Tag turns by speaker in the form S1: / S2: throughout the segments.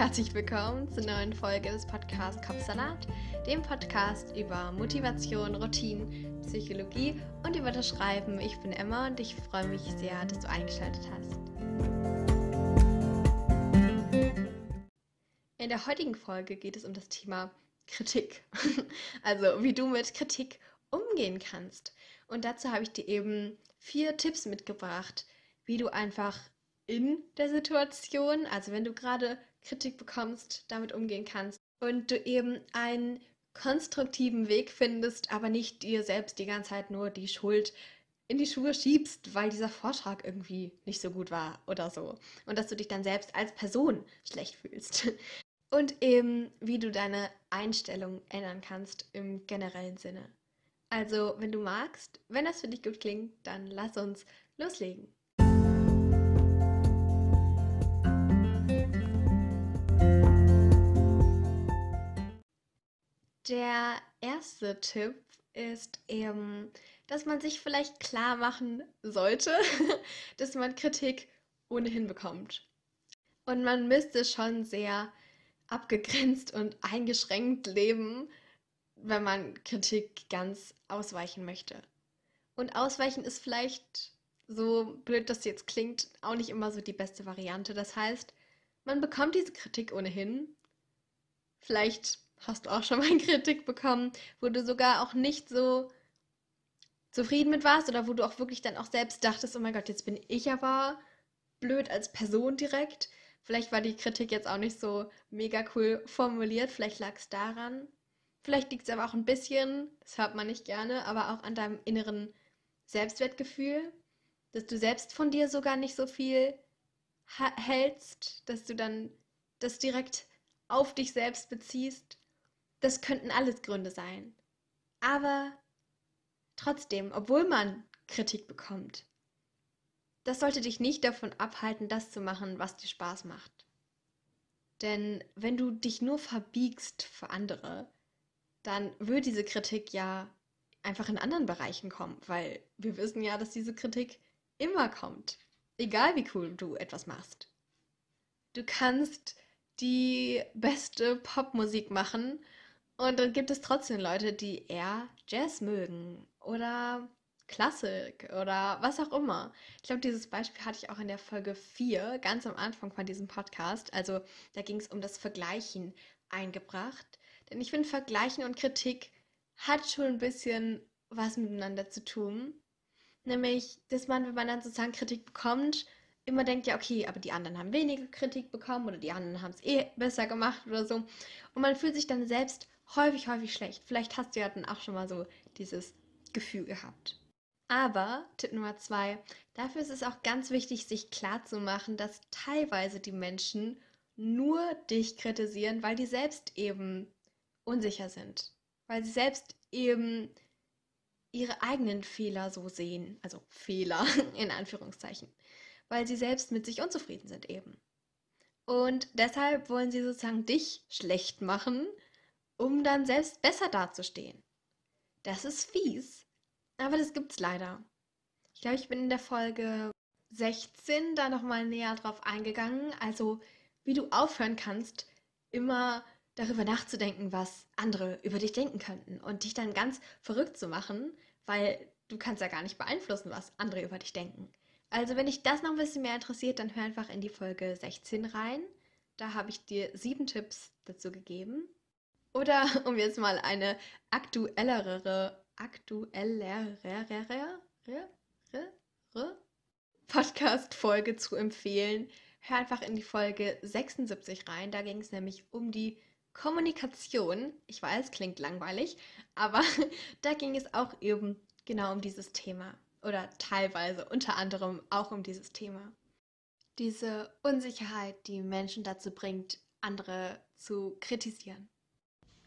S1: herzlich willkommen zur neuen Folge des Podcasts Kopfsalat, dem Podcast über Motivation, Routinen, Psychologie und über das Schreiben. Ich bin Emma und ich freue mich sehr, dass du eingeschaltet hast. In der heutigen Folge geht es um das Thema Kritik. Also wie du mit Kritik umgehen kannst. Und dazu habe ich dir eben vier Tipps mitgebracht, wie du einfach in der Situation, also wenn du gerade Kritik bekommst, damit umgehen kannst und du eben einen konstruktiven Weg findest, aber nicht dir selbst die ganze Zeit nur die Schuld in die Schuhe schiebst, weil dieser Vortrag irgendwie nicht so gut war oder so. Und dass du dich dann selbst als Person schlecht fühlst. Und eben, wie du deine Einstellung ändern kannst im generellen Sinne. Also, wenn du magst, wenn das für dich gut klingt, dann lass uns loslegen. Der erste Tipp ist eben, dass man sich vielleicht klar machen sollte, dass man Kritik ohnehin bekommt. Und man müsste schon sehr abgegrenzt und eingeschränkt leben, wenn man Kritik ganz ausweichen möchte. Und ausweichen ist vielleicht, so blöd das jetzt klingt, auch nicht immer so die beste Variante. Das heißt, man bekommt diese Kritik ohnehin. Vielleicht hast du auch schon mal Kritik bekommen, wo du sogar auch nicht so zufrieden mit warst oder wo du auch wirklich dann auch selbst dachtest, oh mein Gott, jetzt bin ich aber blöd als Person direkt. Vielleicht war die Kritik jetzt auch nicht so mega cool formuliert, vielleicht lag es daran. Vielleicht liegt es aber auch ein bisschen, das hört man nicht gerne, aber auch an deinem inneren Selbstwertgefühl, dass du selbst von dir sogar nicht so viel hältst, dass du dann das direkt auf dich selbst beziehst. Das könnten alles Gründe sein. Aber trotzdem, obwohl man Kritik bekommt, das sollte dich nicht davon abhalten, das zu machen, was dir Spaß macht. Denn wenn du dich nur verbiegst für andere, dann würde diese Kritik ja einfach in anderen Bereichen kommen, weil wir wissen ja, dass diese Kritik immer kommt, egal wie cool du etwas machst. Du kannst die beste Popmusik machen und dann gibt es trotzdem Leute, die eher Jazz mögen oder Klassik oder was auch immer. Ich glaube, dieses Beispiel hatte ich auch in der Folge 4, ganz am Anfang von diesem Podcast. Also da ging es um das Vergleichen eingebracht. Denn ich finde, Vergleichen und Kritik hat schon ein bisschen was miteinander zu tun. Nämlich, dass man, wenn man dann sozusagen Kritik bekommt, immer denkt, ja, okay, aber die anderen haben weniger Kritik bekommen oder die anderen haben es eh besser gemacht oder so. Und man fühlt sich dann selbst häufig, häufig schlecht. Vielleicht hast du ja dann auch schon mal so dieses Gefühl gehabt. Aber, Tipp Nummer zwei, dafür ist es auch ganz wichtig, sich klarzumachen, dass teilweise die Menschen nur dich kritisieren, weil die selbst eben unsicher sind, weil sie selbst eben ihre eigenen Fehler so sehen, also Fehler in Anführungszeichen, weil sie selbst mit sich unzufrieden sind eben. Und deshalb wollen sie sozusagen dich schlecht machen, um dann selbst besser dazustehen. Das ist fies, aber das gibt's leider. Ich glaube, ich bin in der Folge 16 da nochmal näher drauf eingegangen, also wie du aufhören kannst, immer darüber nachzudenken, was andere über dich denken könnten und dich dann ganz verrückt zu machen, weil du kannst ja gar nicht beeinflussen, was andere über dich denken. Also wenn dich das noch ein bisschen mehr interessiert, dann hör einfach in die Folge 16 rein. Da habe ich dir sieben Tipps dazu gegeben. Oder um jetzt mal eine aktuellere, aktuellere Podcast-Folge zu empfehlen, hör einfach in die Folge 76 rein. Da ging es nämlich um die Kommunikation, ich weiß, klingt langweilig, aber da ging es auch eben genau um dieses Thema oder teilweise unter anderem auch um dieses Thema. Diese Unsicherheit, die Menschen dazu bringt, andere zu kritisieren.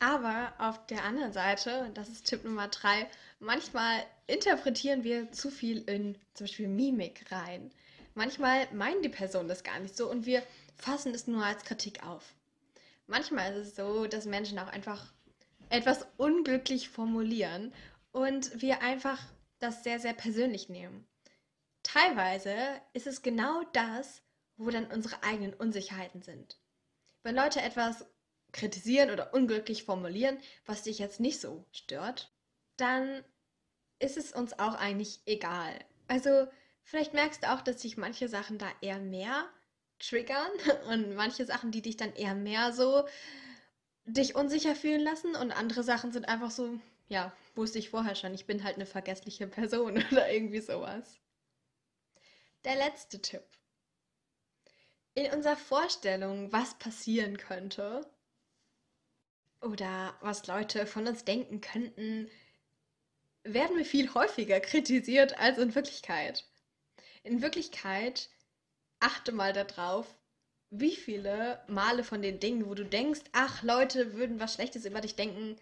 S1: Aber auf der anderen Seite, das ist Tipp Nummer drei, manchmal interpretieren wir zu viel in zum Beispiel Mimik rein. Manchmal meinen die Personen das gar nicht so und wir fassen es nur als Kritik auf. Manchmal ist es so, dass Menschen auch einfach etwas unglücklich formulieren und wir einfach das sehr, sehr persönlich nehmen. Teilweise ist es genau das, wo dann unsere eigenen Unsicherheiten sind. Wenn Leute etwas kritisieren oder unglücklich formulieren, was dich jetzt nicht so stört, dann ist es uns auch eigentlich egal. Also vielleicht merkst du auch, dass sich manche Sachen da eher mehr triggern und manche Sachen, die dich dann eher mehr so dich unsicher fühlen lassen und andere Sachen sind einfach so, ja, wusste ich vorher schon, ich bin halt eine vergessliche Person oder irgendwie sowas. Der letzte Tipp. In unserer Vorstellung, was passieren könnte oder was Leute von uns denken könnten, werden wir viel häufiger kritisiert als in Wirklichkeit. In Wirklichkeit achte mal darauf, wie viele Male von den Dingen, wo du denkst, ach, Leute würden was Schlechtes über dich denken,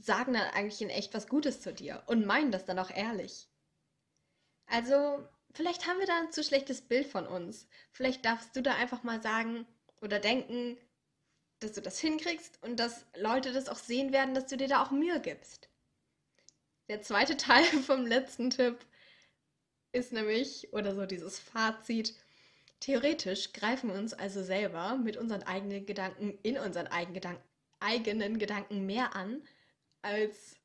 S1: sagen dann eigentlich in echt was Gutes zu dir und meinen das dann auch ehrlich. Also, vielleicht haben wir da ein zu schlechtes Bild von uns. Vielleicht darfst du da einfach mal sagen oder denken, dass du das hinkriegst und dass Leute das auch sehen werden, dass du dir da auch Mühe gibst. Der zweite Teil vom letzten Tipp ist nämlich, oder so dieses Fazit, Theoretisch greifen wir uns also selber mit unseren eigenen Gedanken in unseren eigenen Gedanken, eigenen Gedanken mehr an als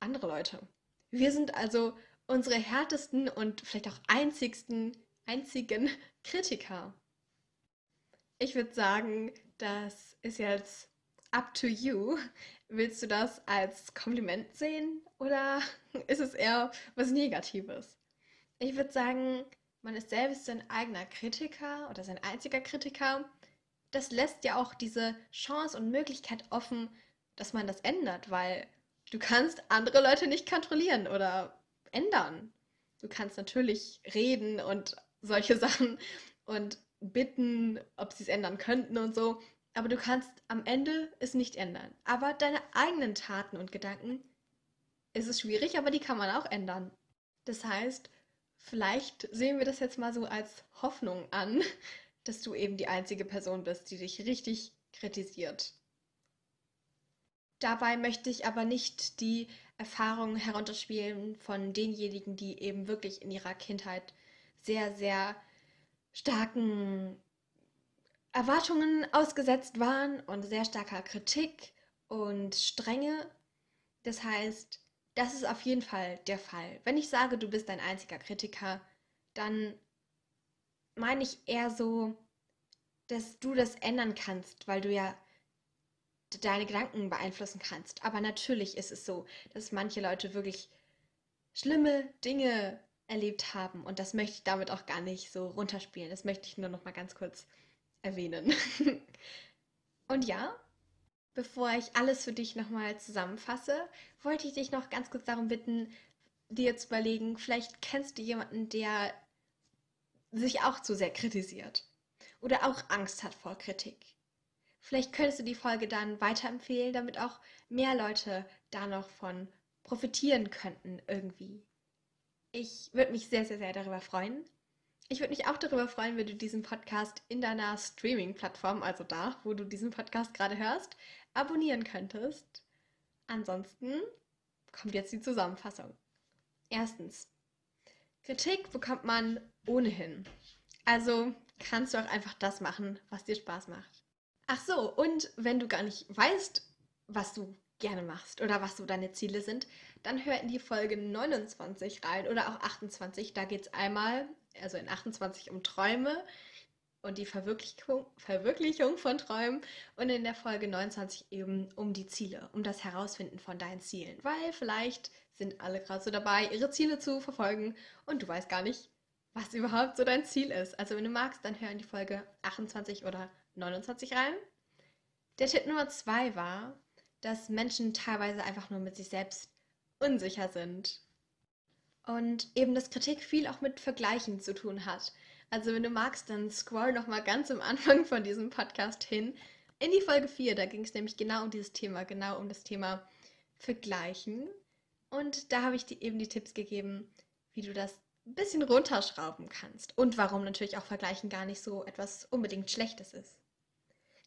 S1: andere Leute. Wir sind also unsere härtesten und vielleicht auch einzigsten, einzigen Kritiker. Ich würde sagen, das ist jetzt up to you. Willst du das als Kompliment sehen oder ist es eher was Negatives? Ich würde sagen, man ist selbst sein eigener Kritiker oder sein einziger Kritiker, das lässt ja auch diese Chance und Möglichkeit offen, dass man das ändert, weil du kannst andere Leute nicht kontrollieren oder ändern. Du kannst natürlich reden und solche Sachen und bitten, ob sie es ändern könnten und so, aber du kannst am Ende es nicht ändern. Aber deine eigenen Taten und Gedanken ist es schwierig, aber die kann man auch ändern. Das heißt, Vielleicht sehen wir das jetzt mal so als Hoffnung an, dass du eben die einzige Person bist, die dich richtig kritisiert. Dabei möchte ich aber nicht die Erfahrungen herunterspielen von denjenigen, die eben wirklich in ihrer Kindheit sehr, sehr starken Erwartungen ausgesetzt waren und sehr starker Kritik und Strenge. Das heißt, das ist auf jeden Fall der Fall. Wenn ich sage, du bist ein einziger Kritiker, dann meine ich eher so, dass du das ändern kannst, weil du ja deine Gedanken beeinflussen kannst. Aber natürlich ist es so, dass manche Leute wirklich schlimme Dinge erlebt haben und das möchte ich damit auch gar nicht so runterspielen. Das möchte ich nur noch mal ganz kurz erwähnen. und ja, Bevor ich alles für dich nochmal zusammenfasse, wollte ich dich noch ganz kurz darum bitten, dir zu überlegen, vielleicht kennst du jemanden, der sich auch zu sehr kritisiert oder auch Angst hat vor Kritik. Vielleicht könntest du die Folge dann weiterempfehlen, damit auch mehr Leute da noch von profitieren könnten irgendwie. Ich würde mich sehr, sehr, sehr darüber freuen. Ich würde mich auch darüber freuen, wenn du diesen Podcast in deiner Streaming-Plattform, also da, wo du diesen Podcast gerade hörst, abonnieren könntest. Ansonsten kommt jetzt die Zusammenfassung. Erstens, Kritik bekommt man ohnehin. Also kannst du auch einfach das machen, was dir Spaß macht. Ach so, und wenn du gar nicht weißt, was du gerne machst oder was so deine Ziele sind, dann hör in die Folge 29 rein oder auch 28. Da geht es einmal, also in 28 um Träume, und die Verwirklichung, Verwirklichung von Träumen und in der Folge 29 eben um die Ziele, um das Herausfinden von deinen Zielen. Weil vielleicht sind alle gerade so dabei, ihre Ziele zu verfolgen und du weißt gar nicht, was überhaupt so dein Ziel ist. Also wenn du magst, dann hör in die Folge 28 oder 29 rein. Der Tipp Nummer zwei war, dass Menschen teilweise einfach nur mit sich selbst unsicher sind. Und eben, dass Kritik viel auch mit Vergleichen zu tun hat. Also wenn du magst, dann scroll noch mal ganz am Anfang von diesem Podcast hin in die Folge 4. Da ging es nämlich genau um dieses Thema, genau um das Thema Vergleichen. Und da habe ich dir eben die Tipps gegeben, wie du das ein bisschen runterschrauben kannst. Und warum natürlich auch Vergleichen gar nicht so etwas unbedingt Schlechtes ist.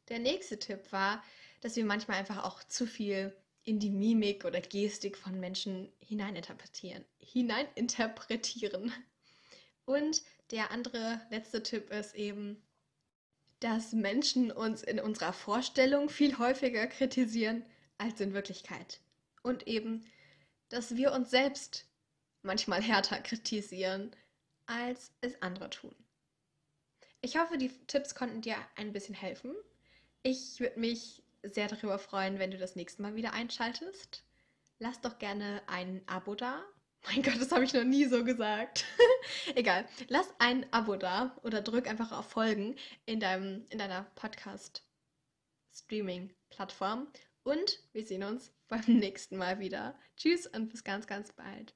S1: Der nächste Tipp war, dass wir manchmal einfach auch zu viel in die Mimik oder Gestik von Menschen hineininterpretieren. Hineininterpretieren. Und der andere letzte Tipp ist eben, dass Menschen uns in unserer Vorstellung viel häufiger kritisieren als in Wirklichkeit. Und eben, dass wir uns selbst manchmal härter kritisieren, als es andere tun. Ich hoffe, die Tipps konnten dir ein bisschen helfen. Ich würde mich sehr darüber freuen, wenn du das nächste Mal wieder einschaltest. Lass doch gerne ein Abo da. Mein Gott, das habe ich noch nie so gesagt. Egal. Lass ein Abo da oder drück einfach auf Folgen in, deinem, in deiner Podcast-Streaming-Plattform. Und wir sehen uns beim nächsten Mal wieder. Tschüss und bis ganz, ganz bald.